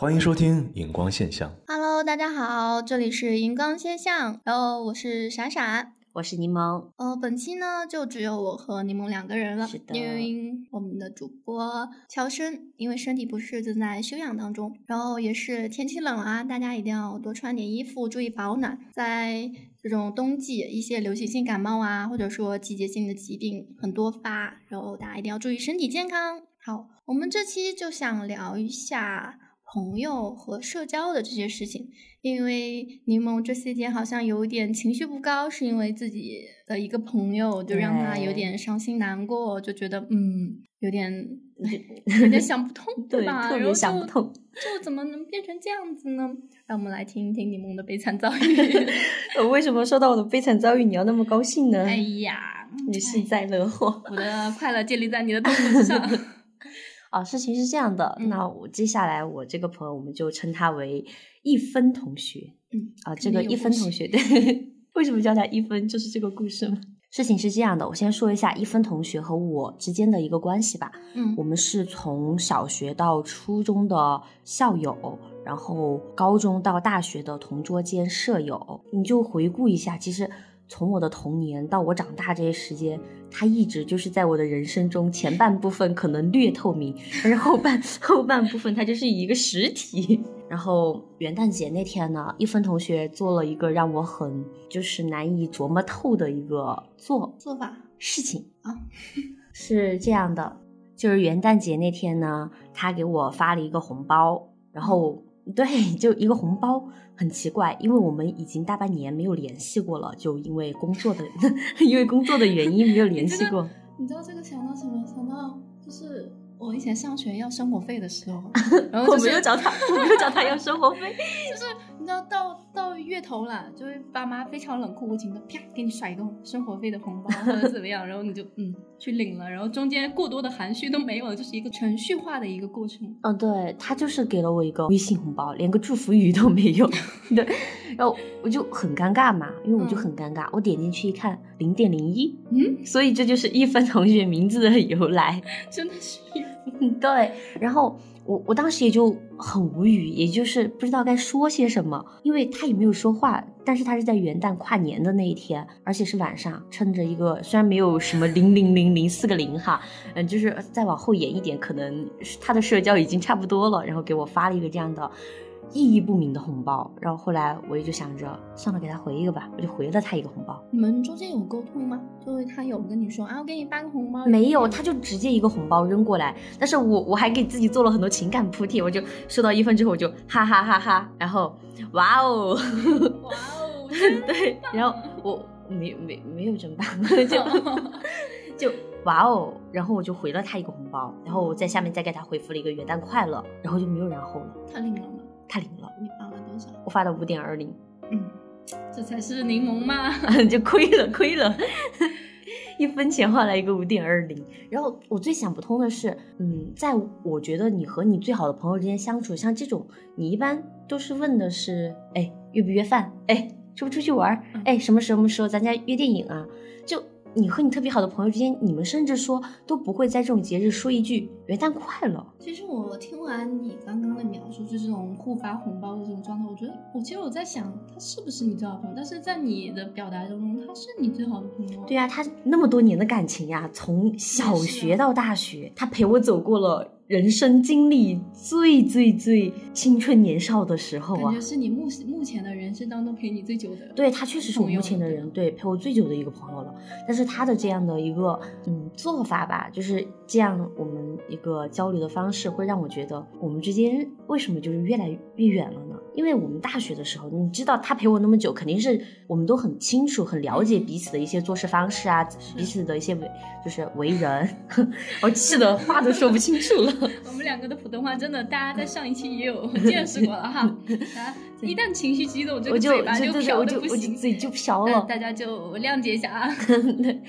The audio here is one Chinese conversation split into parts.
欢迎收听荧光现象。Hello，大家好，这里是荧光现象，然后我是闪闪。我是柠檬，呃，本期呢就只有我和柠檬两个人了，是的因为我们的主播乔生因为身体不适正在休养当中，然后也是天气冷啊，大家一定要多穿点衣服，注意保暖。在这种冬季，一些流行性感冒啊，或者说季节性的疾病很多发，然后大家一定要注意身体健康。好，我们这期就想聊一下朋友和社交的这些事情。因为柠檬这些天好像有点情绪不高，是因为自己的一个朋友就让他有点伤心难过，就觉得嗯有点 有点想不通，对吧？特别想不通，就怎么能变成这样子呢？让我们来听一听柠檬的悲惨遭遇。我为什么说到我的悲惨遭遇，你要那么高兴呢？哎呀，你幸灾乐祸。我的快乐建立在你的痛苦之上。啊，事情是这样的，嗯那我接下来我这个朋友，我们就称他为一分同学。嗯啊，这个一分同学，对，为什么叫他一分？就是这个故事吗？事情是这样的，我先说一下一分同学和我之间的一个关系吧。嗯我们是从小学到初中的校友，然后高中到大学的同桌兼舍友。你就回顾一下，其实从我的童年到我长大这些时间，他一直就是在我的人生中前半部分可能略透明，但是后半后半部分它就是一个实体。然后元旦节那天呢，一分同学做了一个让我很就是难以琢磨透的一个做做法事情啊，是这样的，就是元旦节那天呢，他给我发了一个红包，然后对，就一个红包，很奇怪，因为我们已经大半年没有联系过了，就因为工作的 因为工作的原因没有联系过。你知道这个想到什么？想到就是我以前上学要生活费的时候，然后我就是没有找他，我没有找他要生活费。就是你知道到到月头了，就是爸妈非常冷酷无情的啪给你甩一个生活费的红包或者怎么样，然后你就嗯去领了，然后中间过多的含蓄都没有，就是一个程序化的一个过程。嗯，对他就是给了我一个微信红包，连个祝福语都没有。对，然后我就很尴尬嘛，因为我就很尴尬，我点进去一看，零点零一，嗯，所以这就是一分同学名字的由来。真的是一嗯，对，然后我我当时也就很无语，也就是不知道该说些什么，因为他也没有说话，但是他是在元旦跨年的那一天，而且是晚上，趁着一个虽然没有什么零零零零四个零哈，嗯，就是再往后延一点，可能他的社交已经差不多了，然后给我发了一个这样的。意义不明的红包，然后后来我也就想着，算了，给他回一个吧，我就回了他一个红包。你们中间有沟通吗？就是他有跟你说啊，我给你发个红包，没有，他就直接一个红包扔过来，但是我我还给自己做了很多情感铺垫，我就收到一分之后我就哈哈哈哈，然后哇哦，哇哦，对，然后我没没没有真棒，就就哇哦，然后我就回了他一个红包，然后我在下面再给他回复了一个元旦快乐，然后就没有然后了，他领了吗？他领了，你发了多少？我发的五点二零，嗯，这才是柠檬嘛。就亏了亏了。一分钱换来一个五点二零，然后我最想不通的是，嗯，在我觉得你和你最好的朋友之间相处，像这种，你一般都是问的是，哎，约不约饭？哎，出不出去玩哎，什么时候什么时候咱家约电影啊？就你和你特别好的朋友之间，你们甚至说都不会在这种节日说一句元旦快乐。其实我听完你刚刚的描述，就这种互发红包的这种状态，我觉得我其实我在想，他是不是你最好的朋友？但是在你的表达中，他是你最好的朋友。对呀、他那么多年的感情呀，从小学到大学，他陪我走过了人生经历最最最青春年少的时候啊感觉。是你目目前的人生当中陪你最久的。对他确实是我目前的人，对陪我最久的一个朋友了。但是他的这样的一个嗯做法吧，就是这样，我们一个交流的方式会让我觉得我们之间为什么就是越来越远了呢？因为我们大学的时候，你知道他陪我那么久，肯定是我们都很清楚、很了解彼此的一些做事方式啊，彼此的一些为就是为人，我气的话都说不清楚了。我们两个的普通话真的，大家在上一期也有 见识过了哈。啊，一旦情绪激动，这我就个嘴巴就飘我就我就的不行。嘴就飘嗯了。大家就谅解一下啊。对，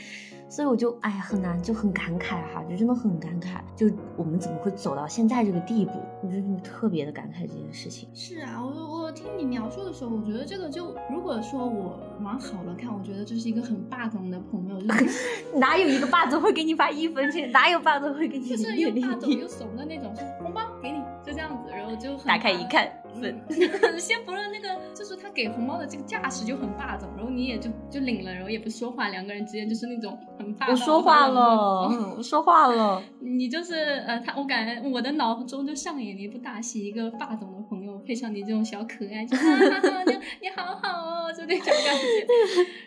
所以我就哎呀很难，就很感慨哈，就真的很感慨，就我们怎么会走到现在这个地步？我真的特别的感慨这件事情。是啊，我我听你描述的时候，我觉得这个就如果说我往好了看，我觉得这是一个很霸总的朋友，就是 哪有一个霸总会给你发一分钱？哪有霸总会给你就是？又霸总又怂的那种，红包给你，就这样子，然后后就打开一看。先不论那个，就是他给红包的这个架势就很霸总，然后你也就就领了，然后也不说话，两个人之间就是那种很霸。我说话了，我说话了。你就是呃，他我感觉我的脑中就上演了一部大戏，一个霸总的配上你这种小可爱，就哈哈，你 你好好哦，就那种感觉。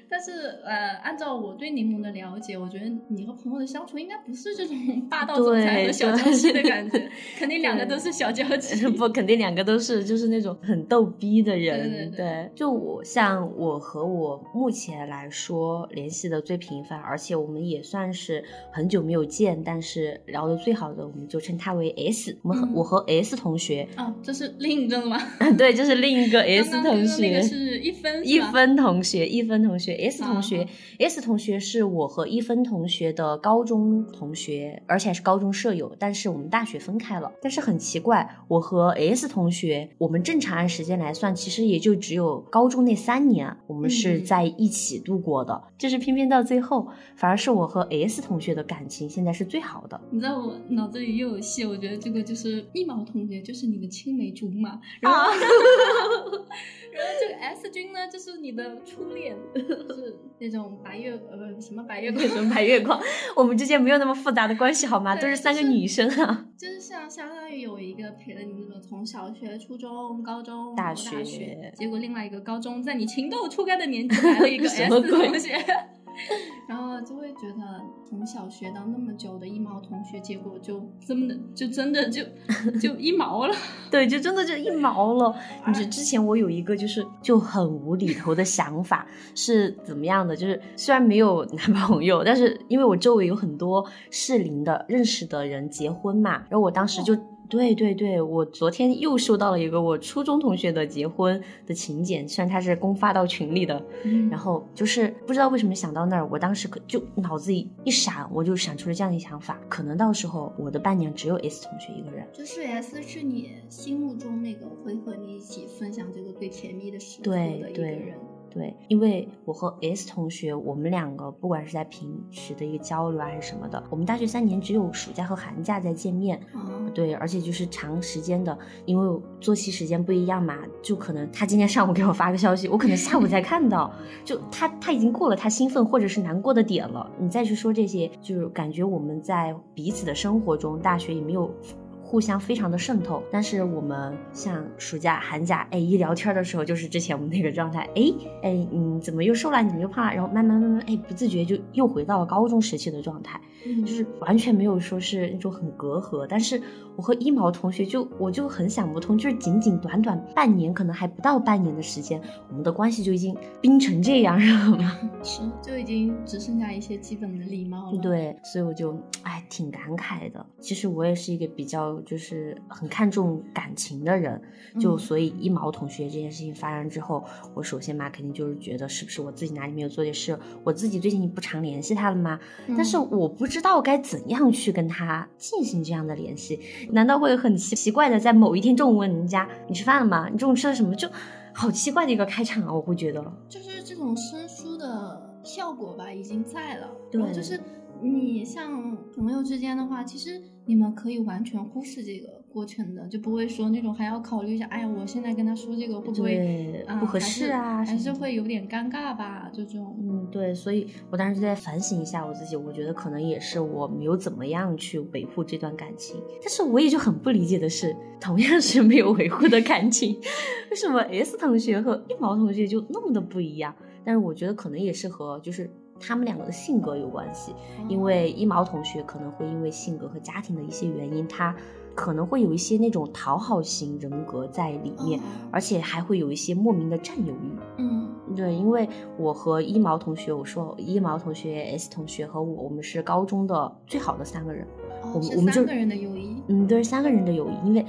但是呃，按照我对柠檬的了解，我觉得你和朋友的相处应该不是这种霸道总裁和小娇妻的感觉，肯定两个都是小娇妻。不，肯定两个都是。就是那种很逗逼的人，对，就我像我和我目前来说联系的最频繁，而且我们也算是很久没有见，但是聊的最好的，我们就称他为 S。我们和我和 S 同学，啊，这是另一个吗？对，就是另一个 S 同学。那个是一分一分同学，一分同学，S 同学，S 同学是我和一分同学的高中同学，而且还是高中舍友，但是我们大学分开了。但是很奇怪，我和 S 同学。我们正常按时间来算，其实也就只有高中那三年，我们是在一起度过的。就是偏偏到最后，反而是我和 S 同学的感情现在是最好的。你知道我脑子里又有戏，我觉得这个就是一毛同学，就是你的青梅竹马。然后，然后这个 S 君呢，就是你的初恋，就是那种白月呃不什么白月光什么白月光，我们之间没有那么复杂的关系好吗？都是三个女生啊。就是像相当于有一个陪了你那种从小学、初中。高中、大学，结果另外一个高中，在你情窦初开的年纪 来了一个 S 同学，然后就会觉得从小学到那么久的一毛同学，结果就真的就真的就 就一毛了，对，就真的就一毛了。你知之前我有一个就是就很无厘头的想法是怎么样的？就是虽然没有男朋友，但是因为我周围有很多适龄的认识的人结婚嘛，然后我当时就。对对对，我昨天又收到了一个我初中同学的结婚的请柬，虽然他是公发到群里的，然后就是不知道为什么想到那儿，我当时可就脑子里一闪，我就闪出了这样的想法，可能到时候我的伴娘只有 S 同学一个人，就是 S 是你心目中那个会和你一起分享这个最甜蜜的时刻的一个人。对，因为我和 S 同学，我们两个不管是在平时的一个交流啊，还是什么的，我们大学三年只有暑假和寒假在见面。对，而且就是长时间的，因为作息时间不一样嘛，就可能他今天上午给我发个消息，我可能下午才看到，就他他已经过了他兴奋或者是难过的点了。你再去说这些，就是感觉我们在彼此的生活中，大学也没有。互相非常的渗透，但是我们像暑假、寒假，哎，一聊天的时候就是之前我们那个状态，哎哎，你怎么又瘦了？你怎么又胖了？然后慢慢慢慢，哎，不自觉就又回到了高中时期的状态，就是完全没有说是那种很隔阂。但是我和一毛同学就我就很想不通，就是仅仅短短半年，可能还不到半年的时间，我们的关系就已经冰成这样，知道吗？是，就已经只剩下一些基本的礼貌了。对，所以我就哎挺感慨的。其实我也是一个比较。就是很看重感情的人，就所以一毛同学这件事情发生之后，我首先嘛肯定就是觉得是不是我自己哪里没有做点事，我自己最近不常联系他了吗？但是我不知道该怎样去跟他进行这样的联系，难道会很奇奇怪的在某一天中午问人家你吃饭了吗？你中午吃了什么？就好奇怪的一个开场啊！我会觉得就是这种生疏的效果吧，已经在了。对，就是你像朋友之间的话，其实。你们可以完全忽视这个过程的，就不会说那种还要考虑一下，哎呀，我现在跟他说这个会不会不合适啊？还是会有点尴尬吧？这种，嗯，对，所以我当时就在反省一下我自己，我觉得可能也是我没有怎么样去维护这段感情。但是我也就很不理解的是，同样是没有维护的感情，为什么 S 同学和一毛同学就那么的不一样？但是我觉得可能也是和就是。他们两个的性格有关系，因为一毛同学可能会因为性格和家庭的一些原因，他可能会有一些那种讨好型人格在里面，而且还会有一些莫名的占有欲。嗯，对，因为我和一毛同学，我说一毛同学、S 同学和我，我们是高中的最好的三个人。我们我们三个人的友谊，嗯，对三个人的友谊，因为。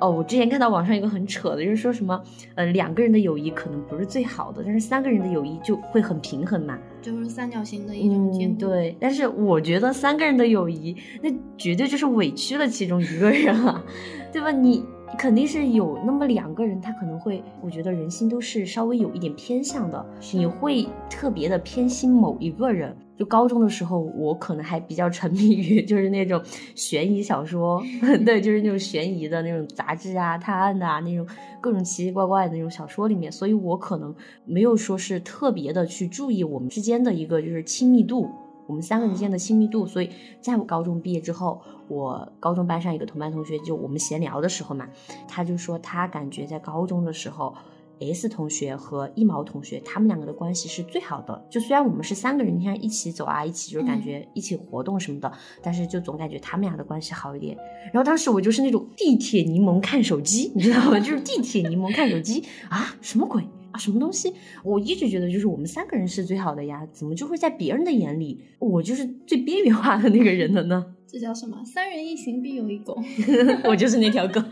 哦，我之前看到网上一个很扯的，就是说什么，呃，两个人的友谊可能不是最好的，但是三个人的友谊就会很平衡嘛，就是三角形的一种嗯，对。但是我觉得三个人的友谊，那绝对就是委屈了其中一个人啊，对吧？你肯定是有那么两个人，他可能会，我觉得人心都是稍微有一点偏向的，你会特别的偏心某一个人。就高中的时候，我可能还比较沉迷于就是那种悬疑小说，对，就是那种悬疑的那种杂志啊、探案的啊那种各种奇奇怪怪的那种小说里面，所以我可能没有说是特别的去注意我们之间的一个就是亲密度，我们三个人之间的亲密度。所以在我高中毕业之后，我高中班上一个同班同学，就我们闲聊的时候嘛，他就说他感觉在高中的时候。S 同学和一毛同学，他们两个的关系是最好的。就虽然我们是三个人，你看一起走啊，一起就是感觉一起活动什么的，但是就总感觉他们俩的关系好一点。然后当时我就是那种地铁柠檬看手机，你知道吗？就是地铁柠檬看手机啊，什么鬼啊，什么东西？我一直觉得就是我们三个人是最好的呀，怎么就会在别人的眼里，我就是最边缘化的那个人了呢？这叫什么？三人一行必有一狗，我就是那条狗。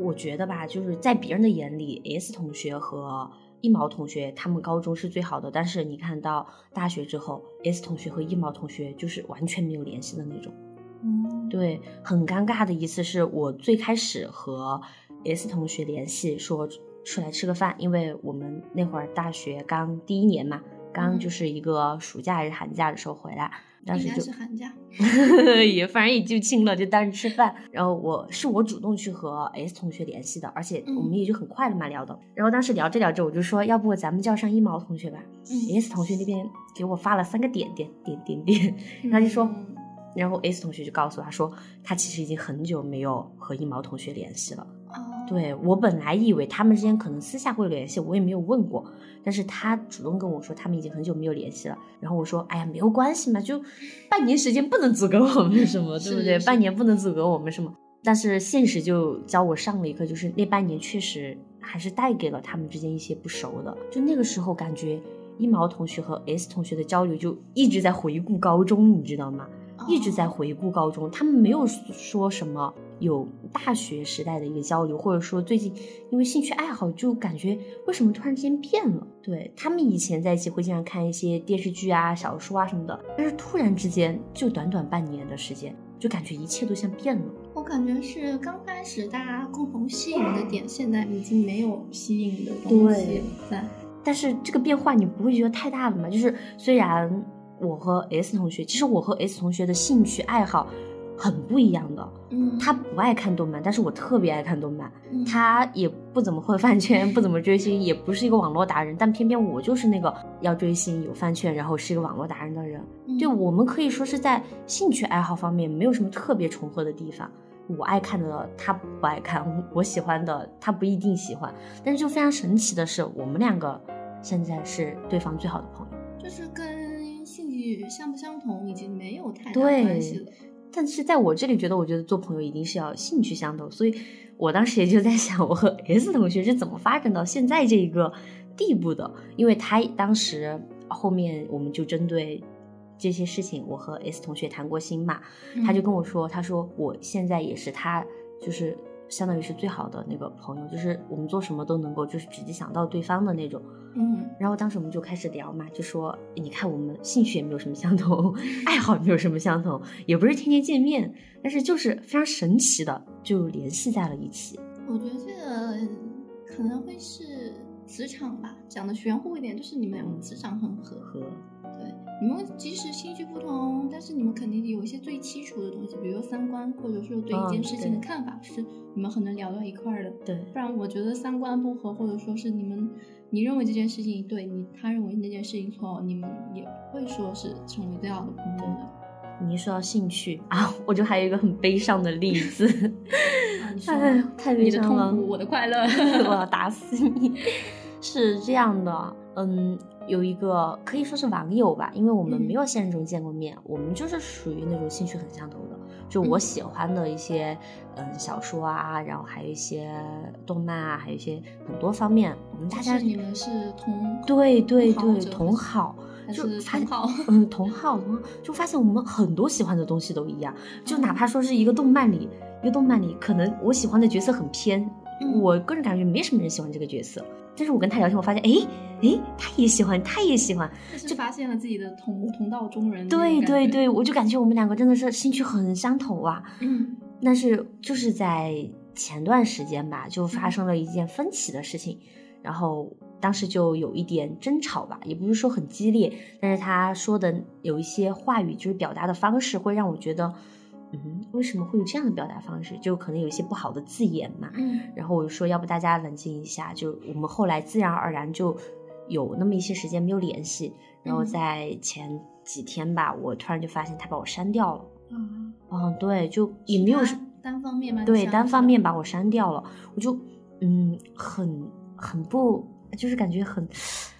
我觉得吧，就是在别人的眼里，S 同学和一毛同学他们高中是最好的，但是你看到大学之后，S 同学和一毛同学就是完全没有联系的那种。嗯，对，很尴尬的一次是我最开始和 S 同学联系，说出来吃个饭，因为我们那会儿大学刚第一年嘛，刚就是一个暑假还是寒假的时候回来。当时就是寒假，也反正也就亲了，就当时吃饭。然后我是我主动去和 S 同学联系的，而且我们也就很快的嘛聊的。然后当时聊着聊着，我就说，要不咱们叫上一毛同学吧。S 同学那边给我发了三个点点点点点，他就说，然后 S 同学就告诉他说，他其实已经很久没有和一毛同学联系了。对我本来以为他们之间可能私下会联系，我也没有问过。但是他主动跟我说，他们已经很久没有联系了。然后我说，哎呀，没有关系嘛，就半年时间不能阻隔我们什么，对不对？半年不能阻隔我们什么？但是现实就教我上了一课，就是那半年确实还是带给了他们之间一些不熟的。就那个时候感觉一毛同学和 S 同学的交流就一直在回顾高中，你知道吗？一直在回顾高中，他们没有说什么有大学时代的一个交流，或者说最近因为兴趣爱好就感觉为什么突然之间变了？对他们以前在一起会经常看一些电视剧啊、小说啊什么的，但是突然之间就短短半年的时间，就感觉一切都像变了。我感觉是刚开始大家共同吸引的点，现在已经没有吸引的东西在。但是这个变化你不会觉得太大了吗？就是虽然。我和 S 同学，其实我和 S 同学的兴趣爱好很不一样的。嗯，他不爱看动漫，但是我特别爱看动漫。他也不怎么混饭圈，不怎么追星，也不是一个网络达人，但偏偏我就是那个要追星、有饭圈，然后是一个网络达人的人。对我们可以说是在兴趣爱好方面没有什么特别重合的地方。我爱看的他不爱看，我喜欢的他不一定喜欢。但是就非常神奇的是，我们两个现在是对方最好的朋友，就是跟兴趣。相不相同已经没有太大关系了，但是在我这里觉得，我觉得做朋友一定是要兴趣相投，所以我当时也就在想，我和 S 同学是怎么发展到现在这一个地步的？因为他当时后面我们就针对这些事情，我和 S 同学谈过心嘛，他就跟我说，他说我现在也是他就是相当于是最好的那个朋友，就是我们做什么都能够就是直接想到对方的那种。嗯，然后当时我们就开始聊嘛，就说你看我们兴趣也没有什么相同，爱好也没有什么相同，也不是天天见面，但是就是非常神奇的就联系在了一起。我觉得这个可能会是磁场吧，讲的玄乎一点，就是你们两个磁场很合。合。对，你们即使兴趣不同，但是你们肯定有一些最基础的东西，比如说三观，或者说对一件事情的看法，是你们很能聊到一块儿的。对，不然我觉得三观不合，或者说是你们。你认为这件事情对你，他认为那件事情错，你们也不会说是成为最好的朋友的。你一说到兴趣啊，我就还有一个很悲伤的例子。哎，太悲伤了。我的快乐，我要打死你。是这样的，嗯，有一个可以说是网友吧，因为我们没有现实中见过面，我们就是属于那种兴趣很相投的。就我喜欢的一些，嗯，小说啊，然后还有一些动漫啊，还有一些很多方面，我们大家你们是同对对对同好，就同好，嗯，同好同好，就发现我们很多喜欢的东西都一样，就哪怕说是一个动漫里，一个动漫里，可能我喜欢的角色很偏，我个人感觉没什么人喜欢这个角色。但是我跟他聊天，我发现，哎哎，他也喜欢，他也喜欢，就发现了自己的同同道中人。对对对，我就感觉我们两个真的是兴趣很相投啊。嗯，但是就是在前段时间吧，就发生了一件分歧的事情，然后当时就有一点争吵吧，也不是说很激烈，但是他说的有一些话语，就是表达的方式会让我觉得，嗯，为什么会有这样的表达方式？就可能有一些不好的字眼嘛。嗯然后我就说，要不大家冷静一下，就我们后来自然而然就有那么一些时间没有联系，然后嗯在前几天吧，我突然就发现他把我删掉了。啊，嗯，对，就也没有单方面吗？对单方面把我删掉了，我就嗯很很不，就是感觉很，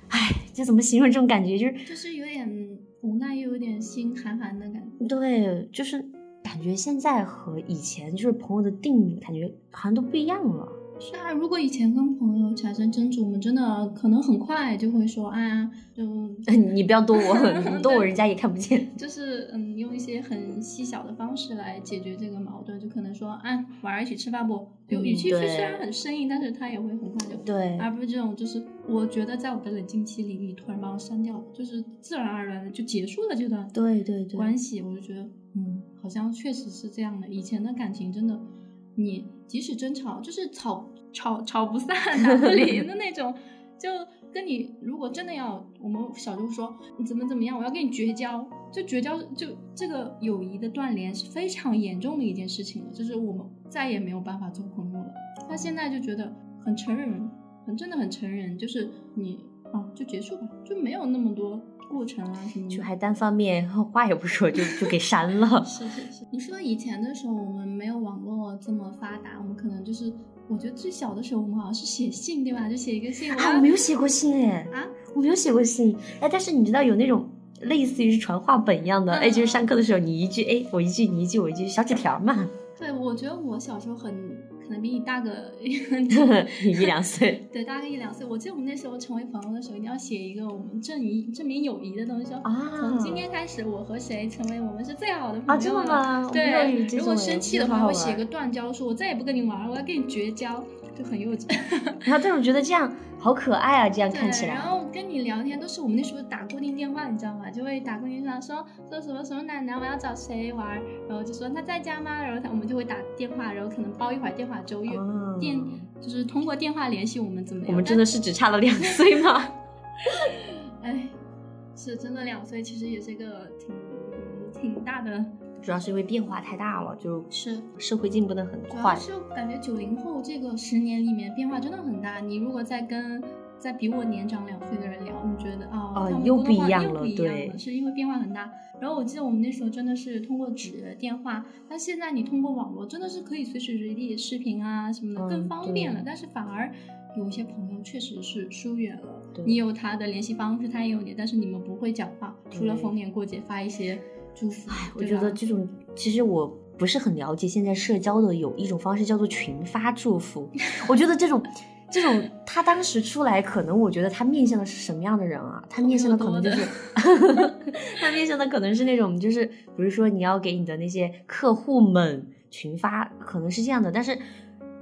唉，这怎么形容这种感觉？就是就是有点无奈，又有点心寒寒的感觉。对，就是感觉现在和以前就是朋友的定义，感觉好像都不一样了。是啊，如果以前跟朋友产生争执，我们真的可能很快就会说，啊，就 你不要多我，你多我人家也看不见。就是嗯，用一些很细小的方式来解决这个矛盾，就可能说，啊，晚上一起吃饭不？就嗯语气虽然很生硬，但是他也会很快就。对，而不是这种，就是我觉得在我的冷静期里，你突然把我删掉了，就是自然而然的就结束了这段对对对，关系，我就觉得，嗯，好像确实是这样的。以前的感情真的，你即使争吵，就是吵吵吵不散、打不离的那种，就跟你如果真的要，我们小时候说你怎么怎么样，我要跟你绝交，就绝交，就这个友谊的断联是非常严重的一件事情了，就是我们再也没有办法做朋友了。他现在就觉得很成人，很真的很成人，就是你啊就结束吧，就没有那么多过程啊什么的。就还单方面 话也不说就就给删了。是是是，你说以前的时候我们没有网络这么发达，我们可能就是，我觉得最小的时候我们好像是写信对吧？就写一个信，啊，我没有写过信哎，啊，我没有写过信哎，但是你知道有那种类似于是传话本一样的，嗯哎，就是上课的时候你一句哎我一句你一句我一句小纸条嘛，对，我觉得我小时候很可能比你大个 一两岁 对，大个一两岁。我记得我们那时候成为朋友的时候，一定要写一个我们证明证明友谊的东西，说啊从今天开始，我和谁成为我们是最好的朋友啊，真的了吗？对，如果生气的话，会写个断交书，我再也不跟你玩了，我要跟你绝交，就很幼稚。然后但是我觉得这样好可爱啊，这样看起来，然。后跟你聊天都是我们那时候打固定电话，你知道吗？就会打固定电话说说什么什么奶奶，我要找谁玩，然后就说他在家吗？然后他我们就会打电话，然后可能煲一会儿电话粥，月哦电就是通过电话联系我们怎么样？我们真的是只差了两岁吗？但 哎，是真的两岁，其实也是一个挺挺大的，主要是因为变化太大了，就是社会进步的很快。是感觉九零后这个十年里面变化真的很大。你如果再跟再比我年长两岁的人聊，你觉得啊，哦他们又不一样了对了，是因为变化很大。然后我记得我们那时候真的是通过纸电话，但现在你通过网络真的是可以随时随地视频啊什么的，更嗯方便了。对但是反而有一些朋友确实是疏远了对，你有他的联系方式，他也有你，但是你们不会讲话，除了逢年过节发一些祝福。我觉得这种其实我不是很了解，现在社交的有一种方式叫做群发祝福。我觉得这种这种他当时出来，可能我觉得他面向的是什么样的人啊？他面向的可能就是 他面向的可能是那种就是比如说你要给你的那些客户们群发，可能是这样的，但是。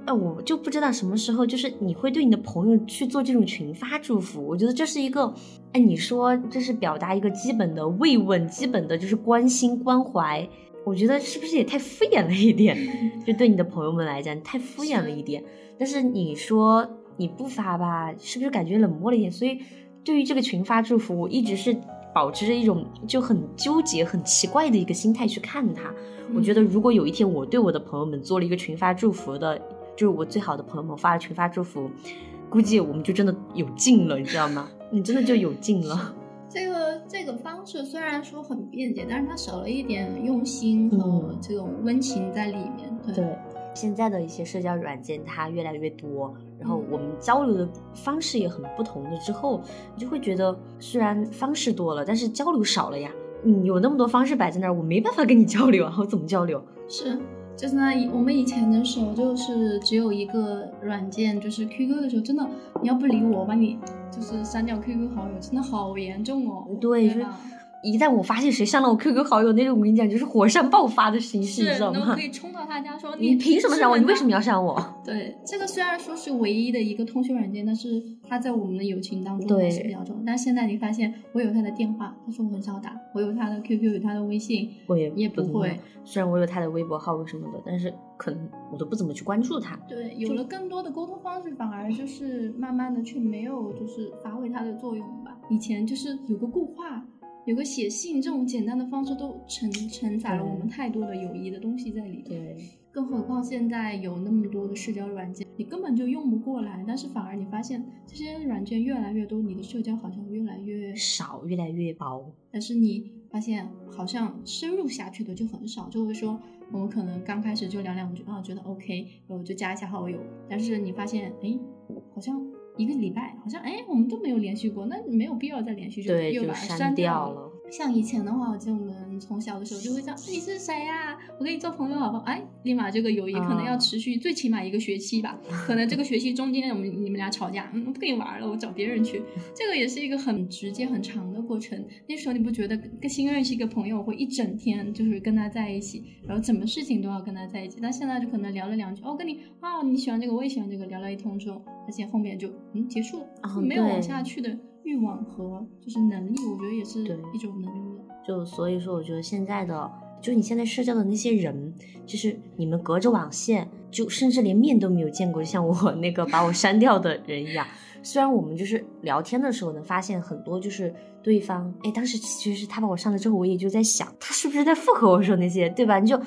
呃，我就不知道什么时候，就是你会对你的朋友去做这种群发祝福，我觉得这是一个，哎，你说这是表达一个基本的慰问，基本的就是关心关怀，我觉得是不是也太敷衍了一点？就对你的朋友们来讲，太敷衍了一点。但是你说你不发吧，是不是感觉冷漠了一点？所以对于这个群发祝福，我一直是保持着一种就很纠结、很奇怪的一个心态去看它。我觉得如果有一天我对我的朋友们做了一个群发祝福的，就是我最好的朋友们发了群发祝福，估计我们就真的有劲了，你知道吗？你真的就有劲了。这个这个方式虽然说很便捷，但是它少了一点用心和嗯这种温情在里面。对，对，现在的一些社交软件它越来越多，然后嗯我们交流的方式也很不同了之后，你就会觉得虽然方式多了，但是交流少了呀。你，有那么多方式摆在那儿，我没办法跟你交流啊，我怎么交流？是。就是那以我们以前的时候，就是只有一个软件，就是 QQ 的时候，真的你要不理我，我把你就是删掉 QQ 好友，真的好严重哦。对吧一旦我发现谁删了我 QQ 好友，那种我跟你讲就是火山爆发的形式，你知道吗可？以冲到他家说你凭什么删我？你为什么要？删我？对，这个虽然说是唯一的一个通讯软件，但是它在我们的友情当中对还是比较重要。但是现在你发现，我有他的电话，但是我很少打；我有他的 QQ，有他的微信，我也也不会。虽然我有他的微博号什么的，但是可能我都不怎么去关注他。对，有了更多的沟通方式，反而就是慢慢的却没有就是发挥它的作用吧。以前就是有个固话，有个写信这种简单的方式，都承承载了我们太多的友谊的东西在里面。对，更何况现在有那么多的社交软件，你根本就用不过来。但是反而你发现这些软件越来越多，你的社交好像越来越少，越来越薄。但是你发现好像深入下去的就很少，就会说我们可能刚开始就聊两句啊，觉得 OK，然后就加一下好友。但是你发现，哎，好像一个礼拜，好像哎我们都没有联系过，那没有必要再联系，就，又把它删。掉了。像以前的话，我记得我们从小的时候就会讲你是谁呀、我跟你做朋友好不好？哎，立马这个友谊可能要啊持续最起码一个学期吧。可能这个学期中间我们你们俩吵架，嗯，我不跟你玩了，我找别人去。这个也是一个很直接很长的过程。那时候你不觉得跟新认识一个朋友会一整天就是跟他在一起，然后什么事情都要跟他在一起？但现在就可能聊了两句，哦，跟你啊你喜欢这个，我也喜欢这个，聊了一通之后，而且后面就嗯结束了，啊就没有往下去的欲望和就是能力，我觉得也是一种能力了。就所以说，我觉得现在的，就你现在社交的那些人，就是你们隔着网线，就甚至连面都没有见过，就像我 那个把我删掉的人一样。虽然我们就是聊天的时候能发现很多，就是对方，哎，当时其实是他把我删了之后，我也就在想，他是不是在附和我说那些，对吧？你就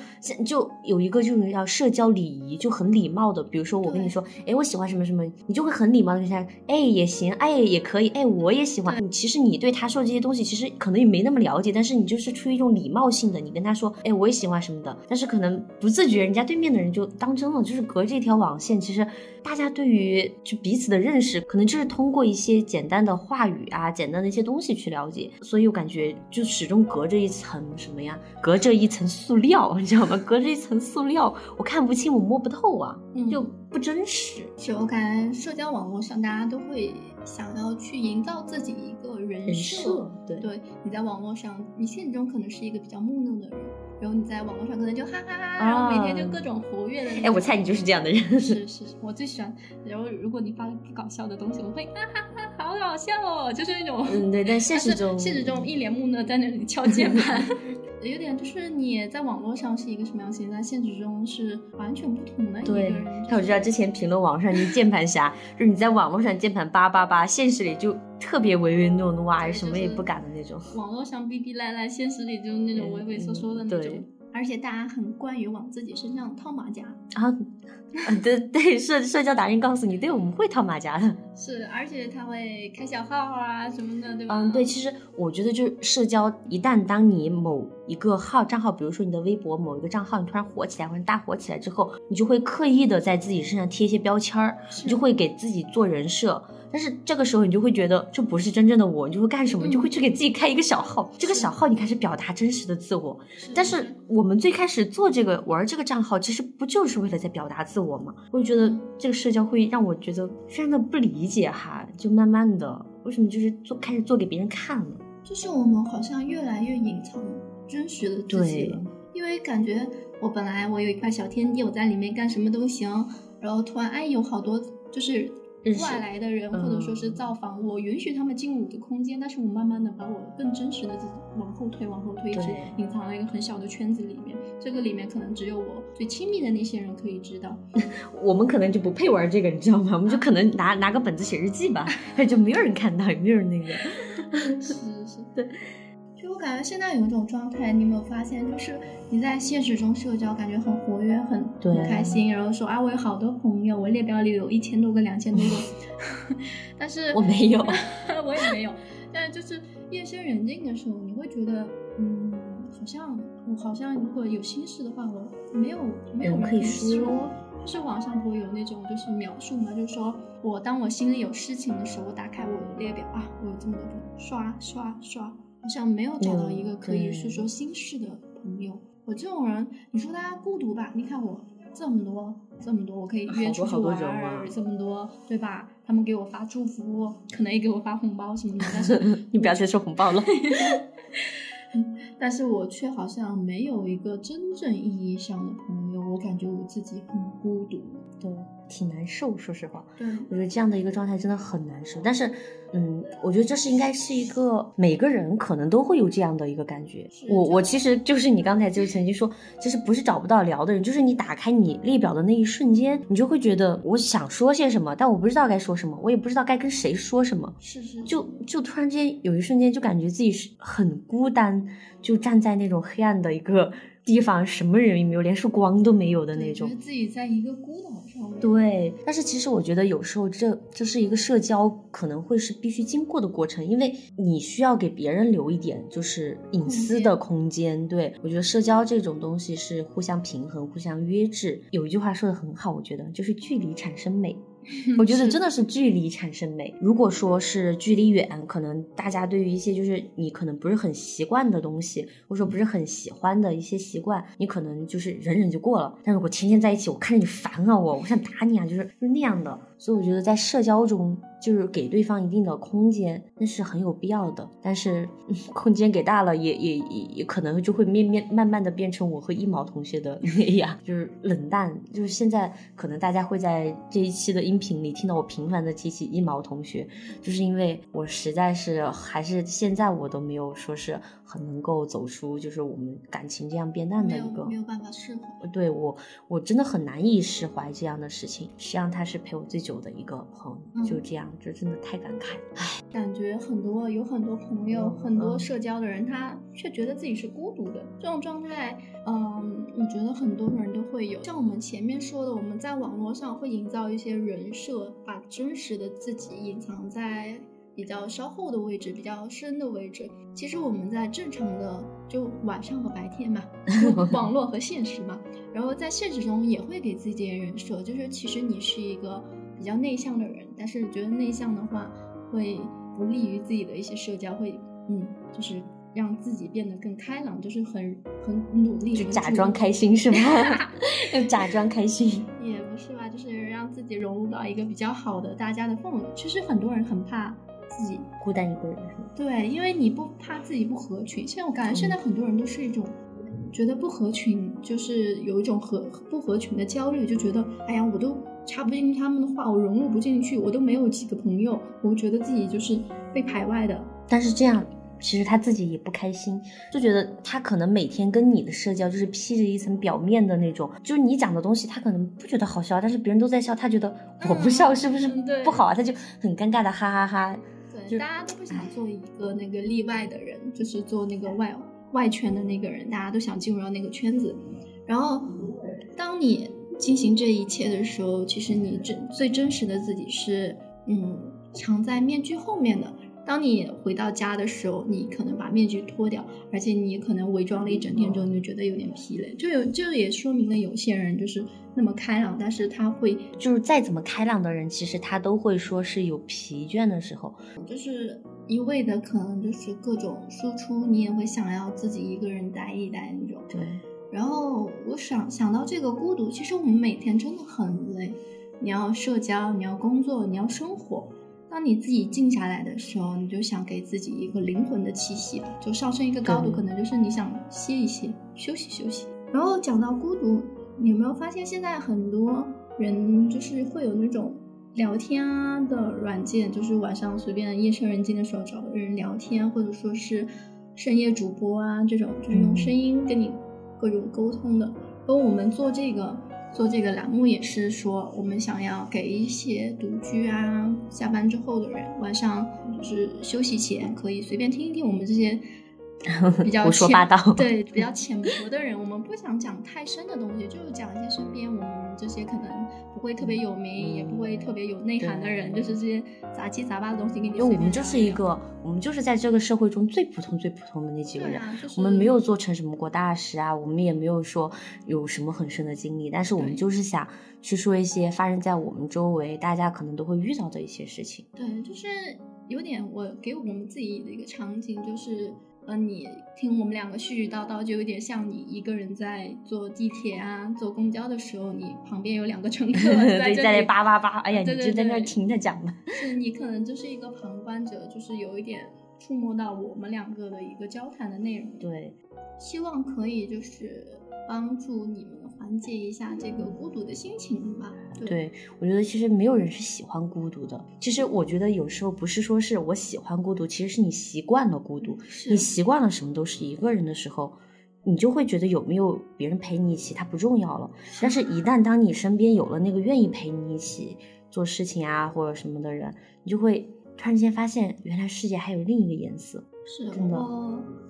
就有一个就是要社交礼仪，就很礼貌的，比如说我跟你说，哎，我喜欢什么什么，你就会很礼貌的跟他，哎，也行，哎，也可以，哎，我也喜欢。你其实你对他说这些东西，其实可能也没那么了解，但是你就是出于一种礼貌性的，你跟他说，哎，我也喜欢什么的，但是可能不自觉，人家对面的人就当真了，就是隔着一条网线，其实大家对于就彼此的认识，可能就是通过一些简单的话语啊，简单的一些东西去了解，所以我感觉就始终隔着一层什么呀，隔着一层塑料，你知道吗？隔着一层塑料，我看不清，我摸不透啊，嗯就不真实。是我感觉社交网络上，大家都会想要去营造自己一个人人设。设对对，你在网络上，你现实中可能是一个比较木讷的人，然后你在网络上可能就哈哈哈，然后每天就各种活跃的。哎，我猜你就是这样的人。是是是，我最喜欢。然后如果你发不搞笑的东西，我会哈哈哈，好搞笑哦，就是那种。嗯，对，但现实中，现实中一脸木讷在那里敲键盘，有点就是你在网络上是一个什么样的形象，现实中是完全不同的一个对人。，看我知道之前评论网上你键盘侠，就是你在网络上键盘叭叭叭，现实里就特别唯唯诺诺啊，什么也不敢的那种。网络上逼逼赖赖，现实里就是那种畏畏缩缩的那种。对而且大家很惯于往自己身上套马甲，啊，呃对 对，社社交达人告诉你，对，我们会套马甲的。是，而且他会开小号啊什么的，对吧？嗯，对，其实我觉得就是社交，一旦当你某一个号账号，比如说你的微博某一个账号，你突然火起来或者大火起来之后，你就会刻意的在自己身上贴一些标签儿，你就会给自己做人设。但是这个时候你就会觉得这不是真正的我，你就会干什么？你就会去给自己开一个小号，这个小号你开始表达真实的自我。是但是我们最开始做这个玩这个账号，其实不就是为了在表达自我吗？我就觉得这个社交会让我觉得非常的不理解哈，就慢慢的为什么就是做开始做给别人看了。就是我们好像越来越隐藏真实的自己了，因为感觉我本来我有一块小天地，我在里面干什么都行，然后突然哎有好多就是外来的人，嗯或者说是造访我，允许他们进入我的空间，但是我慢慢的把我更真实的自己往后推，往后推，一直隐藏在一个很小的圈子里面，这个里面可能只有我最亲密的那些人可以知道。我们可能就不配玩这个，你知道吗？我们就可能拿拿个本子写日记吧，就没有人看到，也没有人那个。是是，对。就我感觉现在有一种状态，你有没有发现？就是你在现实中社交，感觉很活跃，很很开心，然后说啊，我有好多朋友，我列表里有一千多个、两千多个，但是我没有，我也没有。但是就是夜深人静的时候，你会觉得，嗯，好像我好像如果有心事的话，我没有没有可以说说。就是网上不会有那种就是描述嘛，就是说我当我心里有事情的时候，我打开我的列表啊，我有这么多朋友，刷刷刷，好像没有找到一个可以对诉说心事的朋友。我这种人，你说大家孤独吧？你看我这么多这么多，我可以约出去好多玩儿，这么多，对吧？他们给我发祝福，可能也给我发红包什么的，但是 你不要再说红包了。但是我却好像没有一个真正意义上的朋友，我感觉我自己很孤独。对，挺难受，说实话。对，我觉得这样的一个状态真的很难受。但是，嗯，我觉得这是应该是一个每个人可能都会有这样的一个感觉。我我其实就是你刚才就曾经说，其实不是找不到聊的人，就是你打开你列表的那一瞬间，你就会觉得我想说些什么，但我不知道该说什么，我也不知道该跟谁说什么。是是，就就突然间有一瞬间就感觉自己是很孤单，就站在那种黑暗的一个。地方什么人也没有，连束光都没有的那种，自己在一个孤岛上。对，但是其实我觉得有时候这这是一个社交可能会是必须经过的过程，因为你需要给别人留一点就是隐私的空间。对我觉得社交这种东西是互相平衡、互相约制。有一句话说的很好，我觉得就是距离产生美。我觉得真的是距离产生美。如果说是距离远，可能大家对于一些就是你可能不是很习惯的东西，或者说不是很喜欢的一些习惯，你可能就是忍忍就过了。但如果天天在一起，我看着你烦啊，我我想打你啊，就是就是那样的。所以我觉得在社交中，就是给对方一定的空间，那是很有必要的。但是空间给大了，也也也也可能就会面面慢慢的变成我和一毛同学的 那样，就是冷淡。就是现在可能大家会在这一期的音频里听到我频繁的提起一毛同学，就是因为我实在是还是现在我都没有说是很能够走出就是我们感情这样变淡的一个没有办法释怀。对我我真的很难以释怀这样的事情。实际上他是陪我最久。的一个朋友就这样，就真的太感慨。唉，感觉很多有很多朋友，很多社交的人，他却觉得自己是孤独的。这种状态，嗯，我觉得很多人都会有。像我们前面说的，我们在网络上会营造一些人设，把真实的自己隐藏在比较稍后的位置，比较深的位置。其实我们在正常的就晚上和白天嘛，网络和现实嘛，然后在现实中也会给自己建人设，就是其实你是一个。比较内向的人，但是觉得内向的话会不利于自己的一些社交，会嗯，就是让自己变得更开朗，就是很很努力，就假装开心是吗？要假装开心也不是吧，就是让自己融入到一个比较好的大家的氛围。其实很多人很怕自己孤单一个人，是吗？对，因为你不怕自己不合群。现在我感觉现在很多人都是一种。觉得不合群，就是有一种合不合群的焦虑，就觉得哎呀，我都插不进去他们的话，我融入不进去，我都没有几个朋友，我觉得自己就是被排外的。但是这样，其实他自己也不开心，就觉得他可能每天跟你的社交就是披着一层表面的那种，就是你讲的东西他可能不觉得好笑，但是别人都在笑，他觉得我不笑是不是不好啊？他就很尴尬的哈哈哈。对，大家都不想做一个那个例外的人，就是做那个外。外圈的那个人，大家都想进入到那个圈子。然后，当你进行这一切的时候，其实你真最真实的自己是，嗯，藏在面具后面的。当你回到家的时候，你可能把面具脱掉，而且你可能伪装了一整天之后，你就觉得有点疲累。就有，这也说明了有些人就是那么开朗，但是他会，就是再怎么开朗的人，其实他都会说是有疲倦的时候，就是一味的可能就是各种输出，你也会想要自己一个人待一待那种。对。然后我想想到这个孤独，其实我们每天真的很累，你要社交，你要工作，你要生活。当你自己静下来的时候，你就想给自己一个灵魂的气息，就上升一个高度，可能就是你想歇一歇，休息休息。然后讲到孤独，你有没有发现现在很多人就是会有那种聊天啊的软件，就是晚上随便夜深人静的时候找个人聊天，或者说是深夜主播啊这种，就是用声音跟你各种沟通的。而我们做这个。做这个栏目也是说，我们想要给一些独居啊、下班之后的人，晚上就是休息前可以随便听一听我们这些。比 较胡说八道，对比较 浅薄的人，我们不想讲太深的东西，就是讲一些身边我们这些可能不会特别有名，也不会特别有内涵的人，就是这些杂七杂八的东西给你。因为我们就是一个，我们就是在这个社会中最普通、最普通的那几个人。我们没有做成什么国大事啊，我们也没有说有什么很深的经历，但是我们就是想去说一些发生在我们周围，大家可能都会遇到的一些事情。对，就是有点我给我们自己的一个场景，就是。嗯，你听我们两个絮絮叨叨，就有点像你一个人在坐地铁啊、坐公交的时候，你旁边有两个乘客 在在那叭叭叭，哎呀，你就在那听着讲嘛。是你可能就是一个旁观者，就是有一点触摸到我们两个的一个交谈的内容。对，希望可以就是帮助你们缓解一下这个孤独的心情吧。对，我觉得其实没有人是喜欢孤独的。其实我觉得有时候不是说是我喜欢孤独，其实是你习惯了孤独。你习惯了什么都是一个人的时候，你就会觉得有没有别人陪你一起，它不重要了。但是，一旦当你身边有了那个愿意陪你一起做事情啊或者什么的人，你就会突然间发现，原来世界还有另一个颜色。是真的。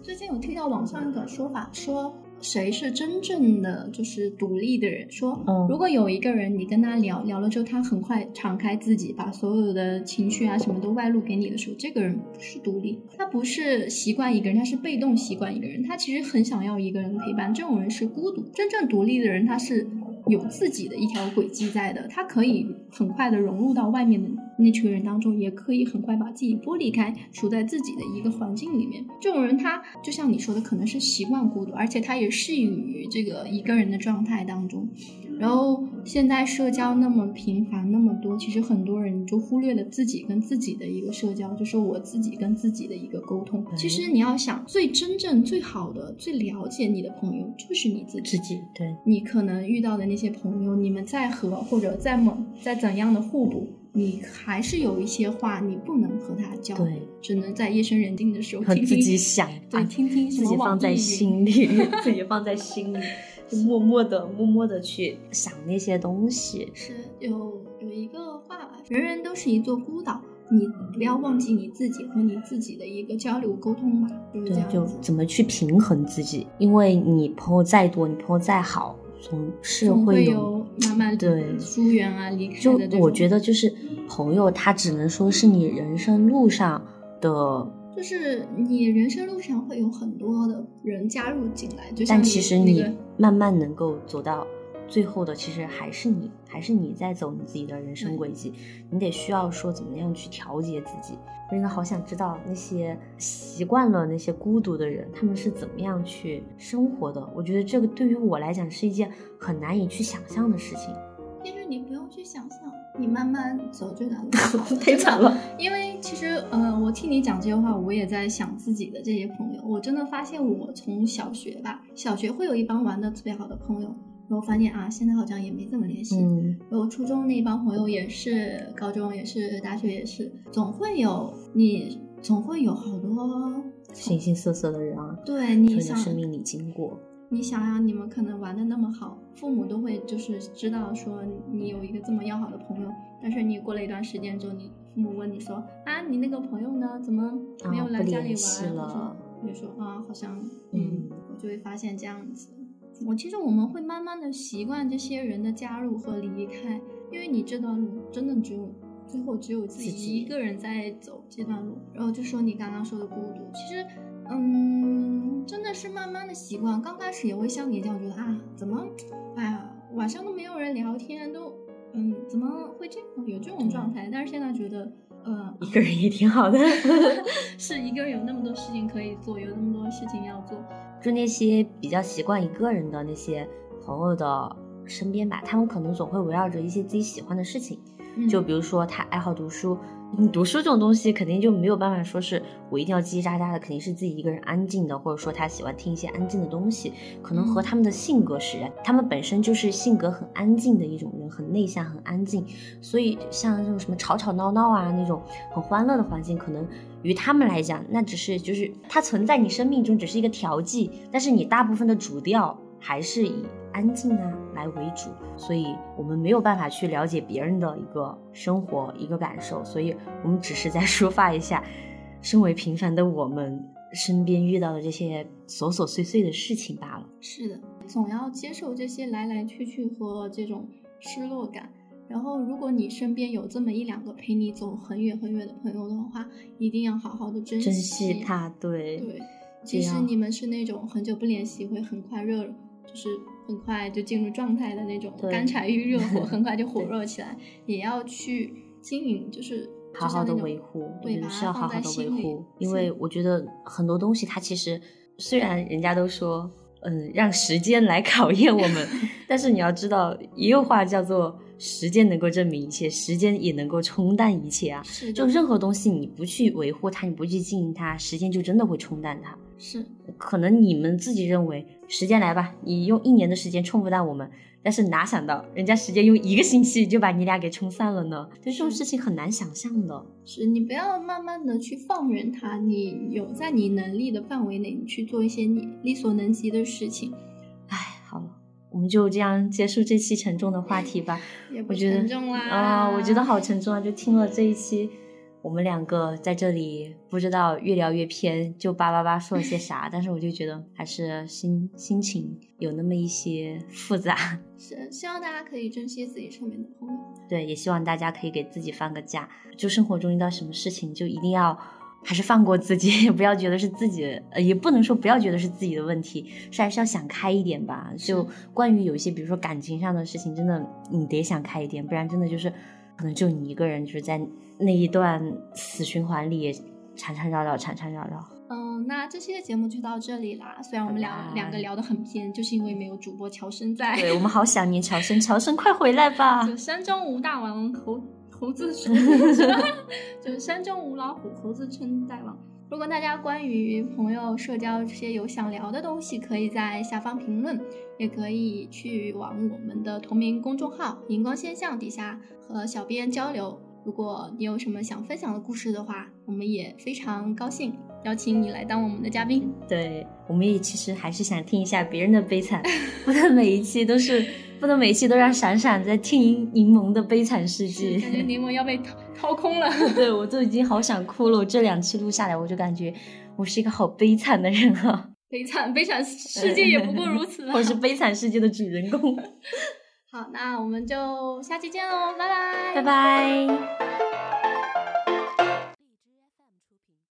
最近有听到网上一个说法说。谁是真正的就是独立的人？说，如果有一个人，你跟他聊聊了之后，他很快敞开自己，把所有的情绪啊什么都外露给你的时候，这个人不是独立，他不是习惯一个人，他是被动习惯一个人，他其实很想要一个人陪伴，这种人是孤独。真正独立的人，他是。有自己的一条轨迹在的，他可以很快的融入到外面的那群人当中，也可以很快把自己剥离开，处在自己的一个环境里面。这种人，他就像你说的，可能是习惯孤独，而且他也适应于这个一个人的状态当中。然后现在社交那么频繁那么多，其实很多人就忽略了自己跟自己的一个社交，就是我自己跟自己的一个沟通。其实你要想，最真正最好的、最了解你的朋友就是你自己。自己对，你可能遇到的那些朋友，你们再合或者再猛、再怎样的互补，你还是有一些话你不能和他交流，只能在夜深人静的时候听自己想，对，听听自己放在心里，自己放在心里。就默默的，默默的去想那些东西。是有有一个话吧，人人都是一座孤岛，你不要忘记你自己和你自己的一个交流沟通吧。就是这样就怎么去平衡自己？因为你朋友再多，你朋友再好，总是会有慢慢对疏远啊，离开的。就我觉得，就是朋友，他只能说是你人生路上的。就是你人生路上会有很多的人加入进来，就但其实你慢慢能够走到最后的，其实还是你，还是你在走你自己的人生轨迹。你得需要说怎么样去调节自己。真的好想知道那些习惯了那些孤独的人，他们是怎么样去生活的。我觉得这个对于我来讲是一件很难以去想象的事情。其实你不用去想象。你慢慢走这条路，太惨了。因为其实，呃，我听你讲这些话，我也在想自己的这些朋友。我真的发现，我从小学吧，小学会有一帮玩的特别好的朋友，然后发现啊，现在好像也没怎么联系。嗯。然后初中那一帮朋友也是，高中也是，大学也是，总会有你，总会有好多形形色色的人啊。对，你从生命里经过。你想想，你们可能玩的那么好，父母都会就是知道说你有一个这么要好的朋友，但是你过了一段时间之后，你父母问你说啊，你那个朋友呢？怎么没有来家里玩？了？你说啊，好像嗯，我就会发现这样子。我其实我们会慢慢的习惯这些人的加入和离开，因为你这段路真的只有最后只有自己一个人在走这段路。然后就说你刚刚说的孤独，其实嗯。真的是慢慢的习惯，刚开始也会像你这样觉得啊，怎么，哎呀，晚上都没有人聊天，都，嗯，怎么会这样？有这种状态？但是现在觉得，呃，一个人也挺好的，是一个人有那么多事情可以做，有那么多事情要做。就那些比较习惯一个人的那些朋友的身边吧，他们可能总会围绕着一些自己喜欢的事情，就比如说他爱好读书。你读书这种东西肯定就没有办法说是我一定要叽叽喳喳的，肯定是自己一个人安静的，或者说他喜欢听一些安静的东西，可能和他们的性格使然，他们本身就是性格很安静的一种人，很内向，很安静，所以像这种什么吵吵闹闹啊那种很欢乐的环境，可能于他们来讲，那只是就是它存在你生命中只是一个调剂，但是你大部分的主调还是以。安静啊，来为主，所以我们没有办法去了解别人的一个生活、一个感受，所以我们只是在 抒发一下，身为平凡的我们身边遇到的这些琐琐碎碎的事情罢了。是的，总要接受这些来来去去和这种失落感。然后，如果你身边有这么一两个陪你走很远很远的朋友的话，一定要好好的珍惜。珍惜他，对对。即使你们是那种很久不联系，会很快热，就是。很快就进入状态的那种干柴遇热 火，很快就火热起来，也要去经营，就是好好的维护，对，是要好好的维护。因为我觉得很多东西，它其实虽然人家都说，嗯，让时间来考验我们，但是你要知道，也有话叫做时间能够证明一切，时间也能够冲淡一切啊。是就任何东西你不去维护它，你不去经营它，时间就真的会冲淡它。是可能你们自己认为时间来吧，你用一年的时间冲不淡我们，但是哪想到人家时间用一个星期就把你俩给冲散了呢？就这种事情很难想象的。是，你不要慢慢的去放任它，你有在你能力的范围内，你去做一些你力所能及的事情，我们就这样结束这期沉重的话题吧。也不我觉得沉重啦。啊、我觉得好沉重啊！就听了这一期，我们两个在这里不知道越聊越偏，就叭叭叭说了些啥，但是我就觉得还是心心情有那么一些复杂。是，希望大家可以珍惜自己身边的朋友。对，也希望大家可以给自己放个假。就生活中遇到什么事情，就一定要还是放过自己，不要觉得是自己，呃，也不能说不要觉得是自己的问题，是还是要想开一点吧。就关于有一些，比如说感情上的事情，真的你得想开一点，不然真的就是可能就你一个人就是在那一段死循环里缠缠绕绕，缠缠绕绕。嗯，那这期的节目就到这里啦。虽然我们两两个聊得很偏，就是因为没有主播乔生在。对我们好想念乔生，乔生快回来吧！就山中无大王，猴猴子 称，就是山中无老虎，猴子称大王。如果大家关于朋友社交这些有想聊的东西，可以在下方评论，也可以去往我们的同名公众号“荧光现象”底下和小编交流。如果你有什么想分享的故事的话，我们也非常高兴邀请你来当我们的嘉宾。对，我们也其实还是想听一下别人的悲惨，不能每一期都是，不能每期都让闪闪在听柠檬的悲惨事迹。感觉柠檬要被掏 掏空了。对我都已经好想哭了，我这两期录下来，我就感觉我是一个好悲惨的人啊，悲惨悲惨世界也不过如此、啊。我是悲惨世界的主人公。好，那我们就下期见喽，拜拜，拜拜。